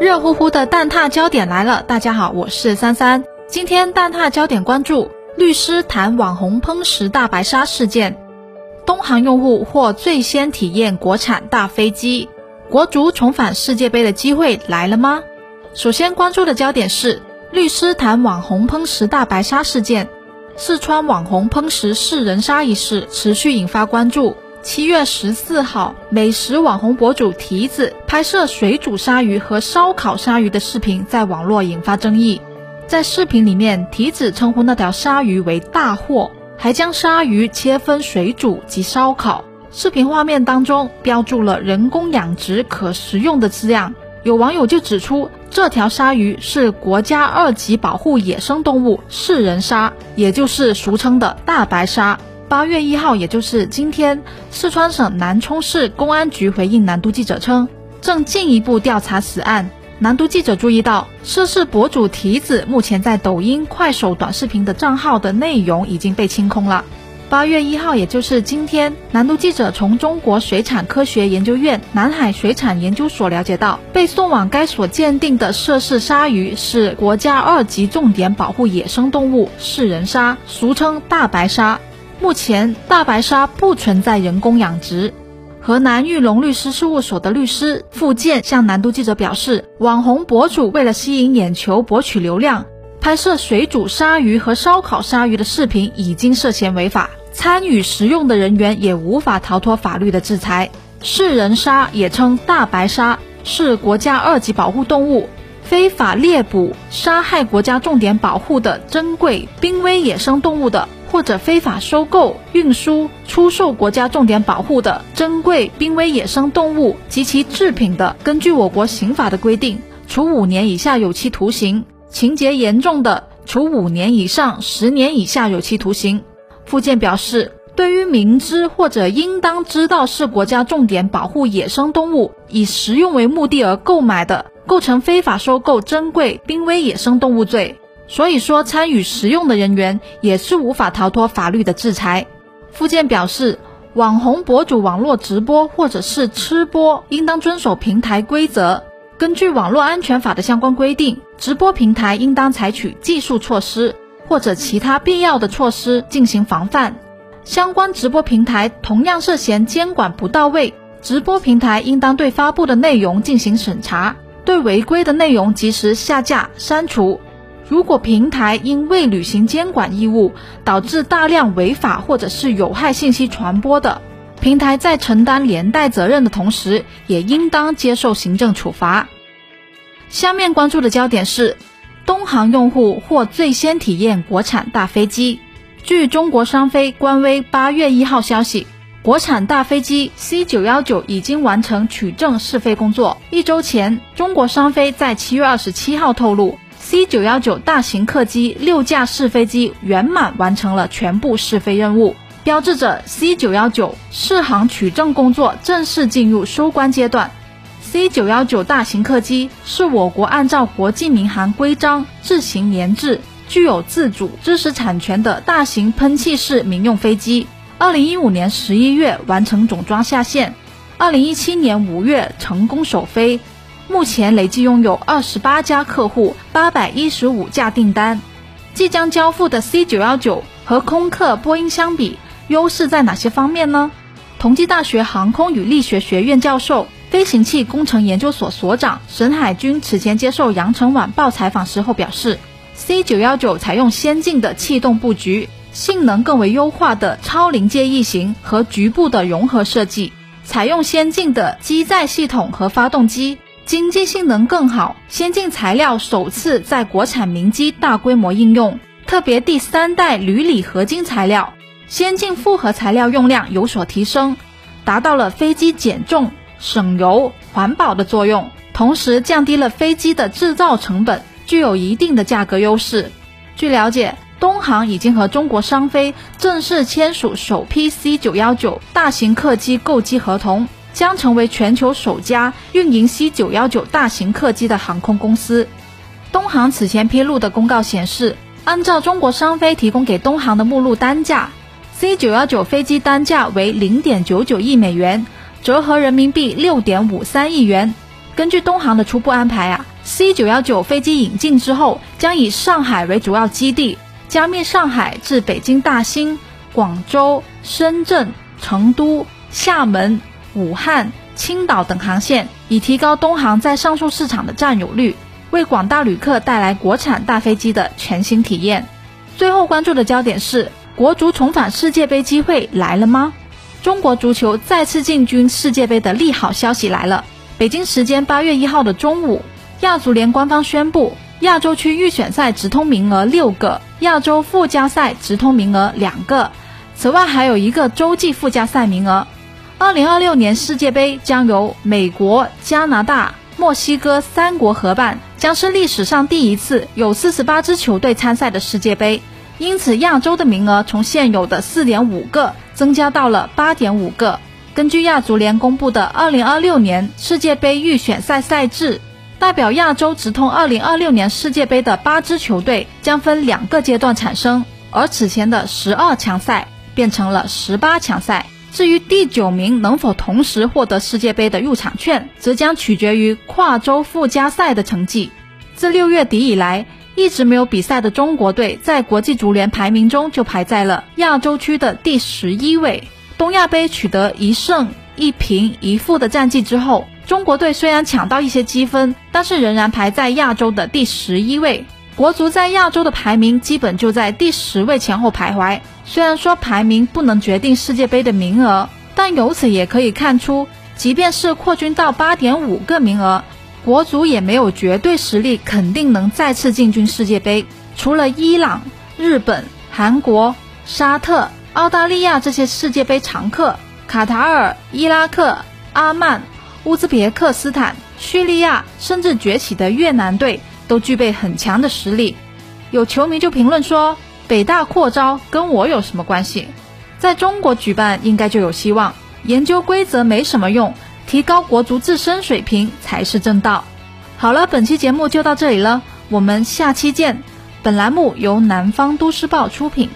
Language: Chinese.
热乎乎的蛋挞焦点来了，大家好，我是三三。今天蛋挞焦点关注律师谈网红烹食大白鲨事件，东航用户或最先体验国产大飞机，国足重返世界杯的机会来了吗？首先关注的焦点是律师谈网红烹食大白鲨事件，四川网红烹食四人鲨一事持续引发关注。七月十四号，美食网红博主提子拍摄水煮鲨鱼和烧烤鲨鱼的视频在网络引发争议。在视频里面，提子称呼那条鲨鱼为大货，还将鲨鱼切分水煮及烧烤。视频画面当中标注了“人工养殖可食用”的字样。有网友就指出，这条鲨鱼是国家二级保护野生动物噬人鲨，也就是俗称的大白鲨。八月一号，也就是今天，四川省南充市公安局回应南都记者称，正进一步调查此案。南都记者注意到，涉事博主提子目前在抖音、快手短视频的账号的内容已经被清空了。八月一号，也就是今天，南都记者从中国水产科学研究院南海水产研究所了解到，被送往该所鉴定的涉事鲨鱼是国家二级重点保护野生动物噬人鲨，俗称大白鲨。目前，大白鲨不存在人工养殖。河南玉龙律师事务所的律师付建向南都记者表示，网红博主为了吸引眼球、博取流量，拍摄水煮鲨鱼和烧烤鲨鱼的视频已经涉嫌违法，参与食用的人员也无法逃脱法律的制裁。噬人鲨也称大白鲨，是国家二级保护动物，非法猎捕、杀害国家重点保护的珍贵濒危野生动物的。或者非法收购、运输、出售国家重点保护的珍贵濒危野生动物及其制品的，根据我国刑法的规定，处五年以下有期徒刑；情节严重的，处五年以上十年以下有期徒刑。附件表示，对于明知或者应当知道是国家重点保护野生动物，以食用为目的而购买的，构成非法收购珍贵濒危野生动物罪。所以说，参与食用的人员也是无法逃脱法律的制裁。附件表示，网红博主网络直播或者是吃播，应当遵守平台规则。根据网络安全法的相关规定，直播平台应当采取技术措施或者其他必要的措施进行防范。相关直播平台同样涉嫌监管不到位，直播平台应当对发布的内容进行审查，对违规的内容及时下架删除。如果平台因未履行监管义务，导致大量违法或者是有害信息传播的，平台在承担连带责任的同时，也应当接受行政处罚。下面关注的焦点是，东航用户或最先体验国产大飞机。据中国商飞官微八月一号消息，国产大飞机 C 九幺九已经完成取证试飞工作。一周前，中国商飞在七月二十七号透露。C 九幺九大型客机六架试飞机圆满完成了全部试飞任务，标志着 C 九幺九试航取证工作正式进入收官阶段。C 九幺九大型客机是我国按照国际民航规章自行研制、具有自主知识产权的大型喷气式民用飞机。二零一五年十一月完成总装下线，二零一七年五月成功首飞。目前累计拥有二十八家客户，八百一十五架订单。即将交付的 C 九幺九和空客、波音相比，优势在哪些方面呢？同济大学航空与力学学院教授、飞行器工程研究所所长沈海军此前接受羊城晚报采访时候表示，C 九幺九采用先进的气动布局，性能更为优化的超临界翼型和局部的融合设计，采用先进的机载系统和发动机。经济性能更好，先进材料首次在国产民机大规模应用，特别第三代铝锂合金材料，先进复合材料用量有所提升，达到了飞机减重、省油、环保的作用，同时降低了飞机的制造成本，具有一定的价格优势。据了解，东航已经和中国商飞正式签署首批 C 九幺九大型客机购机合同。将成为全球首家运营 C 九幺九大型客机的航空公司。东航此前披露的公告显示，按照中国商飞提供给东航的目录单价，C 九幺九飞机单价为零点九九亿美元，折合人民币六点五三亿元。根据东航的初步安排啊 C 九幺九飞机引进之后，将以上海为主要基地，加密上海至北京大兴、广州、深圳、成都、厦门、武汉、青岛等航线，以提高东航在上述市场的占有率，为广大旅客带来国产大飞机的全新体验。最后关注的焦点是，国足重返世界杯机会来了吗？中国足球再次进军世界杯的利好消息来了。北京时间八月一号的中午。亚足联官方宣布，亚洲区预选赛直通名额六个，亚洲附加赛直通名额两个，此外还有一个洲际附加赛名额。二零二六年世界杯将由美国、加拿大、墨西哥三国合办，将是历史上第一次有四十八支球队参赛的世界杯。因此，亚洲的名额从现有的四点五个增加到了八点五个。根据亚足联公布的二零二六年世界杯预选赛赛制。代表亚洲直通2026年世界杯的八支球队将分两个阶段产生，而此前的十二强赛变成了十八强赛。至于第九名能否同时获得世界杯的入场券，则将取决于跨洲附加赛的成绩。自六月底以来，一直没有比赛的中国队在国际足联排名中就排在了亚洲区的第十一位。东亚杯取得一胜一平一负的战绩之后。中国队虽然抢到一些积分，但是仍然排在亚洲的第十一位。国足在亚洲的排名基本就在第十位前后徘徊。虽然说排名不能决定世界杯的名额，但由此也可以看出，即便是扩军到八点五个名额，国足也没有绝对实力，肯定能再次进军世界杯。除了伊朗、日本、韩国、沙特、澳大利亚这些世界杯常客，卡塔尔、伊拉克、阿曼。乌兹别克斯坦、叙利亚，甚至崛起的越南队都具备很强的实力。有球迷就评论说：“北大扩招跟我有什么关系？在中国举办应该就有希望。研究规则没什么用，提高国足自身水平才是正道。”好了，本期节目就到这里了，我们下期见。本栏目由南方都市报出品。